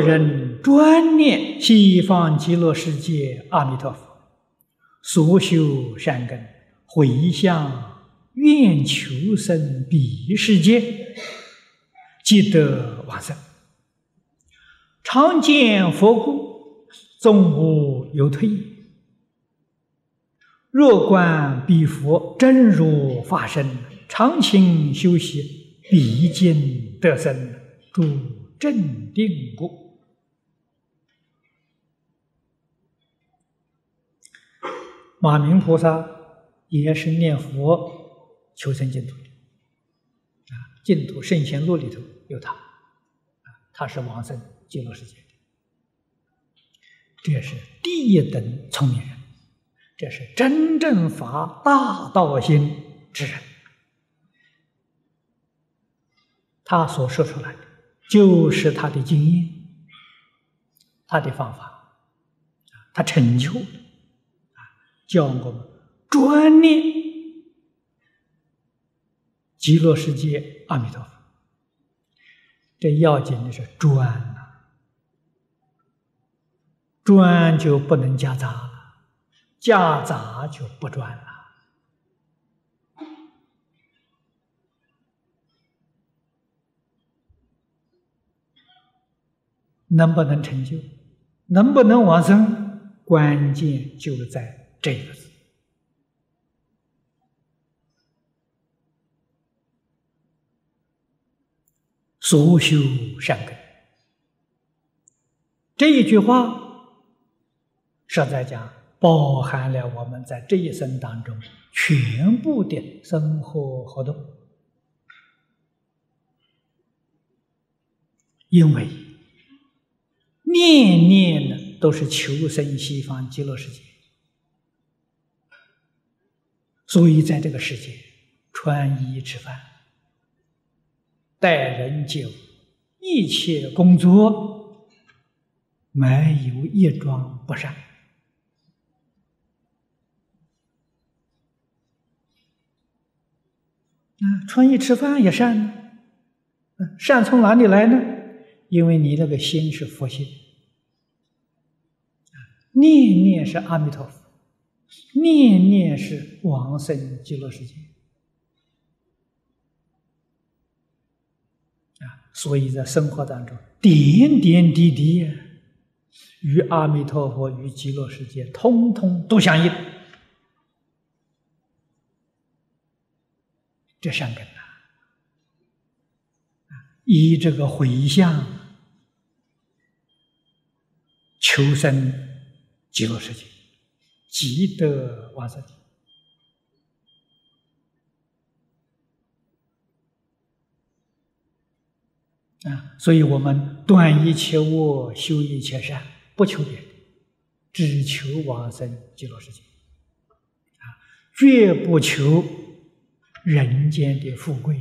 人专念西方极乐世界阿弥陀佛，所修善根，回向愿求生彼世界，即得往生。常见佛故，终无有退。若观彼佛真如法身，常勤修习，必经得生。诸正定故，马明菩萨也是念佛求生净土的啊，《净土圣贤录》里头有他。啊，他是往生。极乐世界。的，这是第一等聪明人，这是真正发大道心之人。他所说出来的，就是他的经验，他的方法，他成就叫，我们专念极乐世界阿弥陀佛。这要紧的是专啊。专就不能夹杂了，夹杂就不专了。能不能成就，能不能往生，关键就在这个字：所修善根。这一句话。实在讲，包含了我们在这一生当中全部的生活活动，因为念念呢都是求生西方极乐世界，所以在这个世界穿衣吃饭、待人接物、一切工作，没有一桩不善。啊，穿衣吃饭也善。善从哪里来呢？因为你那个心是佛心，念念是阿弥陀佛，念念是往生极乐世界。啊，所以在生活当中，点点滴滴与阿弥陀佛、与极乐世界，通通都相应。这善根呐，以这个回向求生极乐世界，积德往生啊！所以我们断一切恶，修一切善，不求别的，只求往生极乐世界啊，绝不求。人间的富贵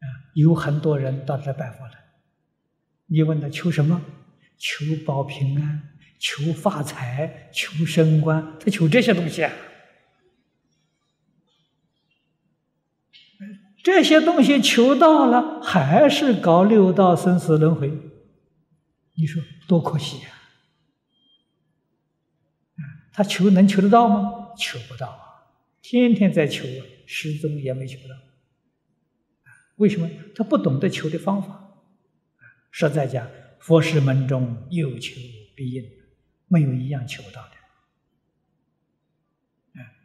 啊，有很多人到这拜佛来，你问他求什么？求保平安，求发财，求升官，他求这些东西啊。这些东西求到了，还是搞六道生死轮回，你说多可惜呀！他求能求得到吗？求不到啊！天天在求，始终也没求到。为什么？他不懂得求的方法。实在讲，佛事门中有求必应，没有一样求不到的。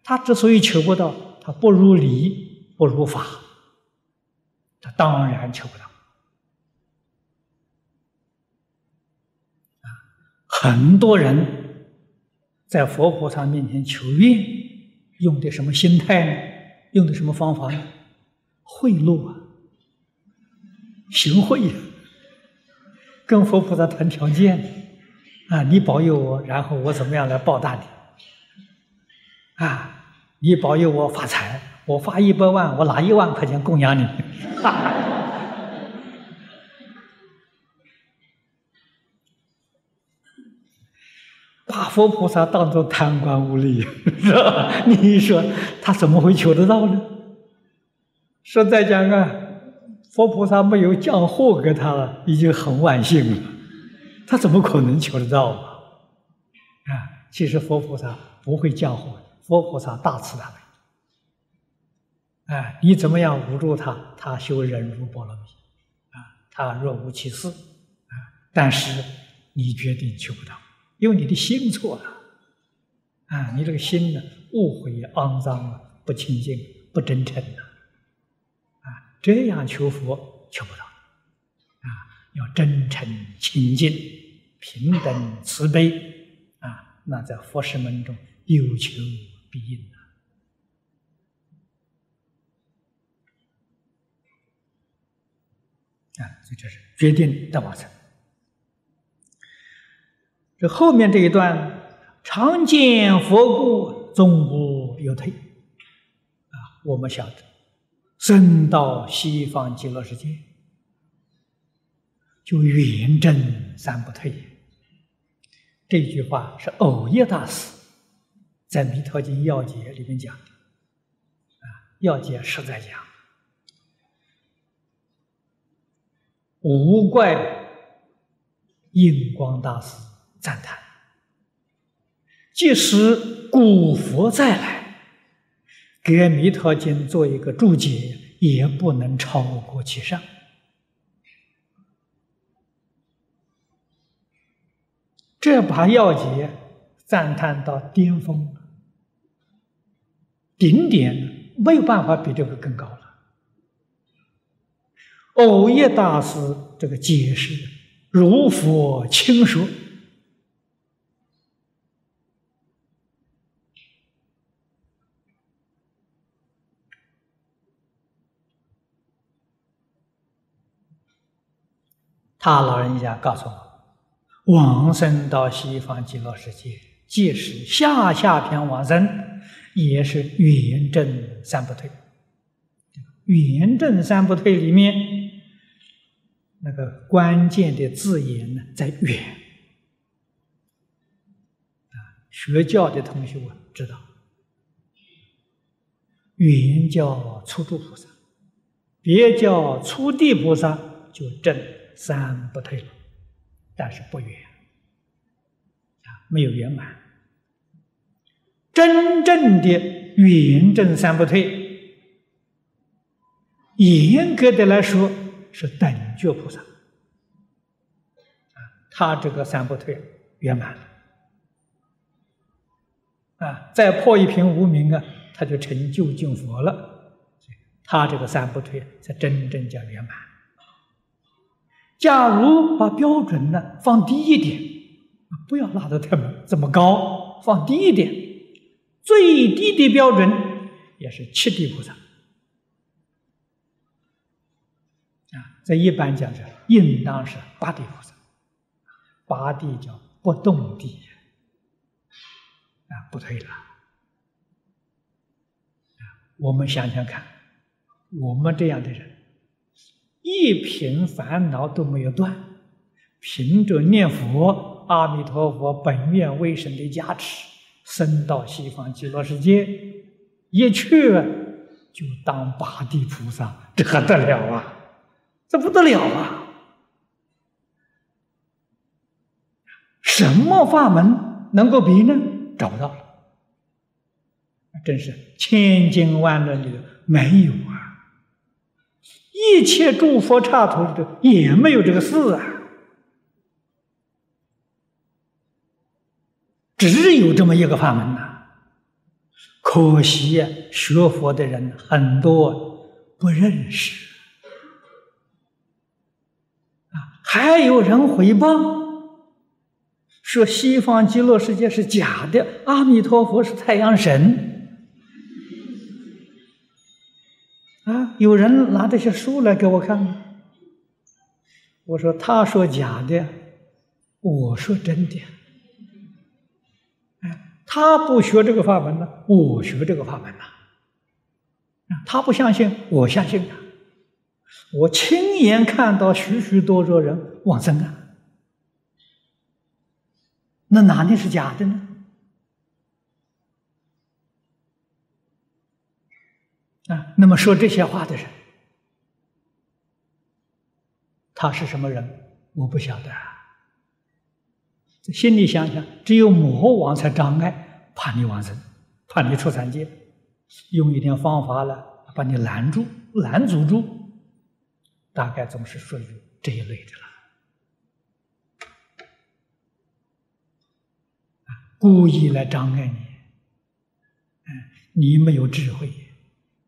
他之所以求不到，他不如理，不如法，他当然求不到。啊，很多人。在佛菩萨面前求愿，用的什么心态呢？用的什么方法呢？贿赂啊，行贿呀，跟佛菩萨谈条件啊，你保佑我，然后我怎么样来报答你？啊，你保佑我发财，我发一百万，我拿一万块钱供养你。把佛菩萨当作贪官污吏，是吧？你说他怎么会求得到呢？实在讲啊，佛菩萨没有降祸给他了，已经很万幸了。他怎么可能求得到啊？啊，其实佛菩萨不会降祸，佛菩萨大慈大悲。哎，你怎么样捂住他，他修忍辱波罗蜜，啊，他若无其事，啊，但是你决定求不到，因为你的心错了，啊，你这个心呢，误会、肮脏了，不清净、不真诚了，这样求佛求不到，啊，要真诚清净。平等慈悲啊，那在佛事门中有求必应啊！所以这是决定的往生。这后面这一段，常见佛故，终无有退啊！我们晓得，生到西方极乐世界，就圆正三不退。这句话是藕叶大师在《弥陀经要解》里面讲的，啊，要解实在讲，无怪印光大师赞叹，即使古佛再来给《弥陀经》做一个注解，也不能超过其上。这把要解赞叹到巅峰，顶点没有办法比这个更高了。藕叶大师这个解释如佛亲说，他老人家告诉我。往生到西方极乐世界，即使下下品往生，也是圆正三不退。圆正三不退里面，那个关键的字眼呢，在“圆”。啊，学教的同学们知道，圆叫初住菩萨，别叫初地菩萨，就正三不退了。但是不圆啊，没有圆满。真正的圆正三不退，严格的来说是等觉菩萨啊，他这个三不退圆满了啊，再破一瓶无名啊，他就成就净佛了。他这个三不退才真正叫圆满。假如把标准呢放低一点，不要拉得太这么高，放低一点，最低的标准也是七地菩萨啊。这一般讲是应当是八地菩萨，八地叫不动地啊，不退了。我们想想看，我们这样的人。一品烦恼都没有断，凭着念佛，阿弥陀佛本愿威神的加持，升到西方极乐世界，一去就当八地菩萨，这还得了啊？这不得了啊！什么法门能够比呢？找不到了，真是千经万论里头没有啊！一切诸佛刹土里头也没有这个事啊，只有这么一个法门呐。可惜呀，学佛的人很多不认识啊，还有人诽谤说西方极乐世界是假的，阿弥陀佛是太阳神。有人拿这些书来给我看，我说他说假的，我说真的。哎，他不学这个法门呢，我学这个法门呐。他不相信，我相信啊。我亲眼看到许许多多人往生啊，那哪里是假的呢？啊，那么说这些话的人，他是什么人，我不晓得。啊心里想想，只有魔王才障碍，怕你往生，怕你出三界，用一点方法了，把你拦住、拦阻住，大概总是属于这一类的了。故意来障碍你，哎，你没有智慧，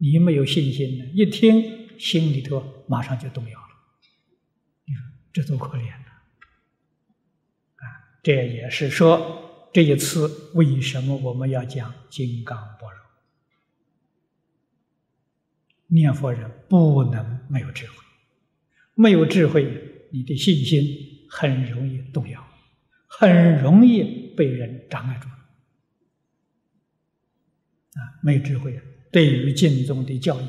你没有信心呢，一听心里头马上就动摇了，你说这多可怜呢？啊，这也是说这一次为什么我们要讲金刚般若？念佛人不能没有智慧，没有智慧，你的信心很容易动摇，很容易。被人障碍住啊！没有智慧，对于经中的教义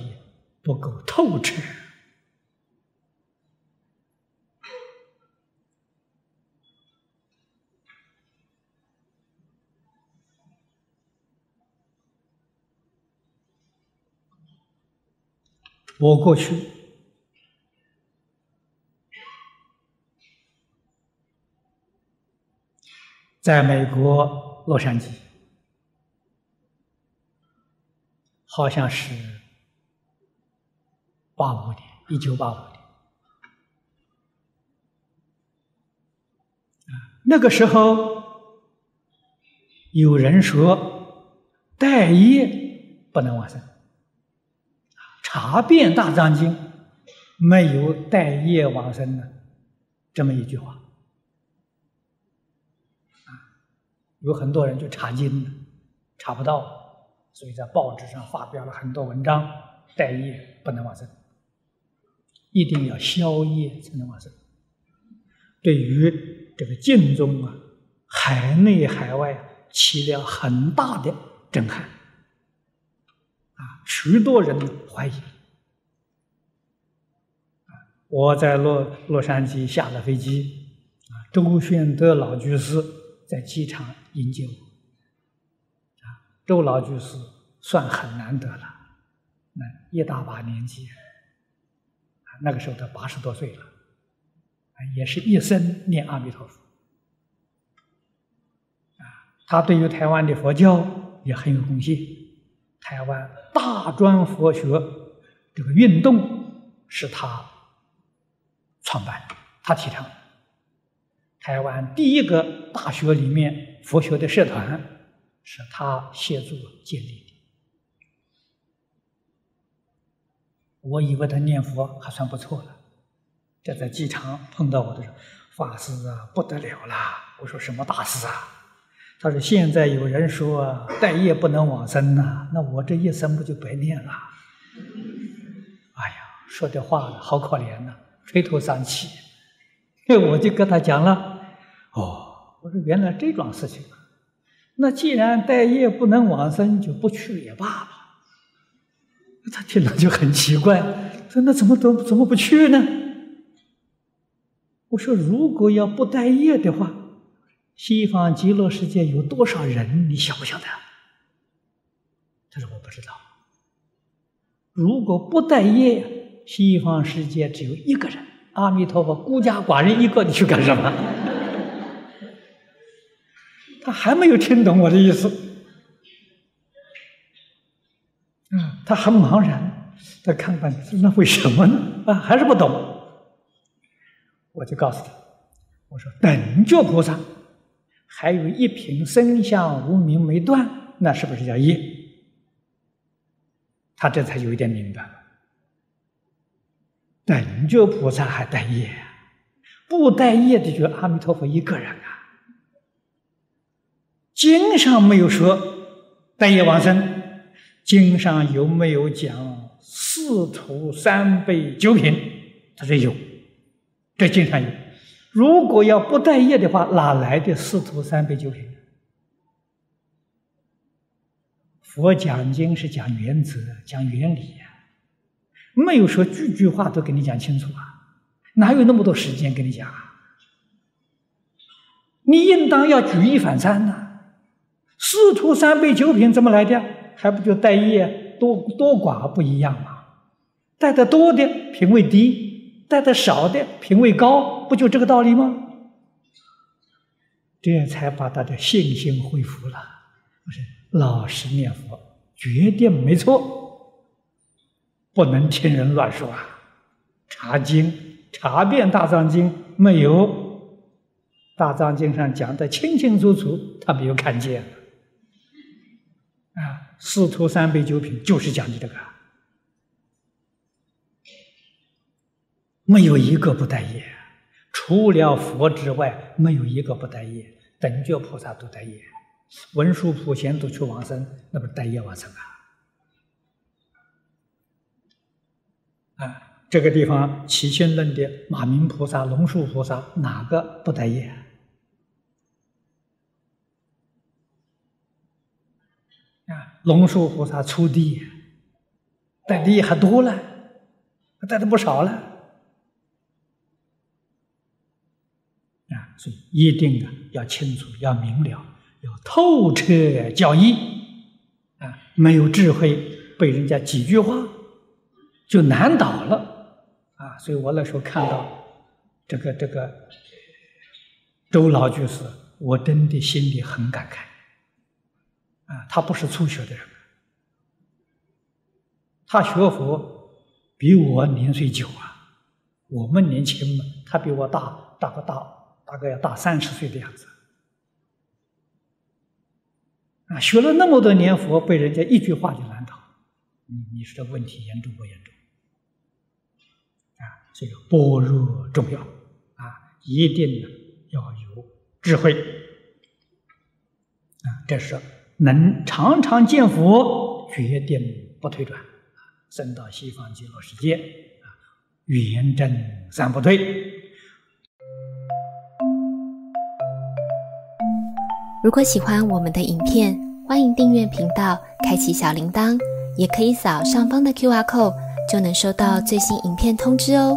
不够透彻。我过去。在美国洛杉矶，好像是八五年，一九八五年。那个时候有人说待业不能往生，查遍大藏经没有待业往生的这么一句话。有很多人就查经了，查不到，所以在报纸上发表了很多文章。待业不能往生，一定要消业才能往生。对于这个敬宗啊，海内海外起了很大的震撼，啊，许多人怀疑。我在洛洛杉矶下了飞机，啊，周宣德老居士在机场。迎接我，周老居士算很难得了，那一大把年纪，啊，那个时候他八十多岁了，啊，也是一生念阿弥陀佛，啊，他对于台湾的佛教也很有贡献，台湾大专佛学这个运动是他创办的，他提倡。台湾第一个大学里面佛学的社团是他协助建立的。我以为他念佛还算不错了，这在机场碰到我的时候，法师啊不得了啦！我说什么大事啊？他说现在有人说待业不能往生呐，那我这一生不就白念了？哎呀，说的话好可怜呐，垂头丧气。我就跟他讲了。哦，我说原来这桩事情，那既然待业不能往生，就不去也罢了。他听了就很奇怪，说那怎么都怎么不去呢？我说如果要不待业的话，西方极乐世界有多少人，你晓不晓得？他说我不知道。如果不待业，西方世界只有一个人，阿弥陀佛，孤家寡人一个，你去干什么？他还没有听懂我的意思，啊，他很茫然，他看看，那为什么呢？啊，还是不懂。我就告诉他，我说等觉菩萨还有一品生相无名没断，那是不是叫业？他这才有一点明白了。等觉菩萨还带业，不带业的就阿弥陀佛一个人啊。经上没有说待业往生，经上有没有讲四徒三辈九品？他说有，这经上有。如果要不待业的话，哪来的四徒三辈九品？佛讲经是讲原则、讲原理呀，没有说句句话都给你讲清楚啊，哪有那么多时间给你讲啊？你应当要举一反三呐。四徒三杯九品怎么来的？还不就带业多多寡不一样吗？带的多的品位低，带的少的品位高，不就这个道理吗？这才把他的信心恢复了。不是老实念佛，决定没错，不能听人乱说啊！查经，查遍大藏经，没有大藏经上讲的清清楚楚，他没有看见。四徒三杯九品就是讲的这个，没有一个不带业，除了佛之外，没有一个不带业。等觉菩萨都带业，文殊普贤都去往生，那不是带业往生啊？啊，这个地方起心论的马明菩萨、龙树菩萨哪个不带业？啊，龙树菩萨出地，带的还多了，带的不少了。啊，所以一定啊要清楚，要明了，要透彻教义。啊，没有智慧，被人家几句话就难倒了。啊，所以我那时候看到这个这个周老居士，我真的心里很感慨。啊，他不是初学的人，他学佛比我年岁久啊。我们年轻嘛，他比我大，大个大，大概要大三十岁的样子。啊，学了那么多年佛，被人家一句话就难倒，你你说这问题严重不严重？啊，这个般若重要啊，一定呢要有智慧啊，这是。能常常见佛，决定不退转，升到西方极乐世界，啊，圆正三不退。如果喜欢我们的影片，欢迎订阅频道，开启小铃铛，也可以扫上方的 Q R code，就能收到最新影片通知哦。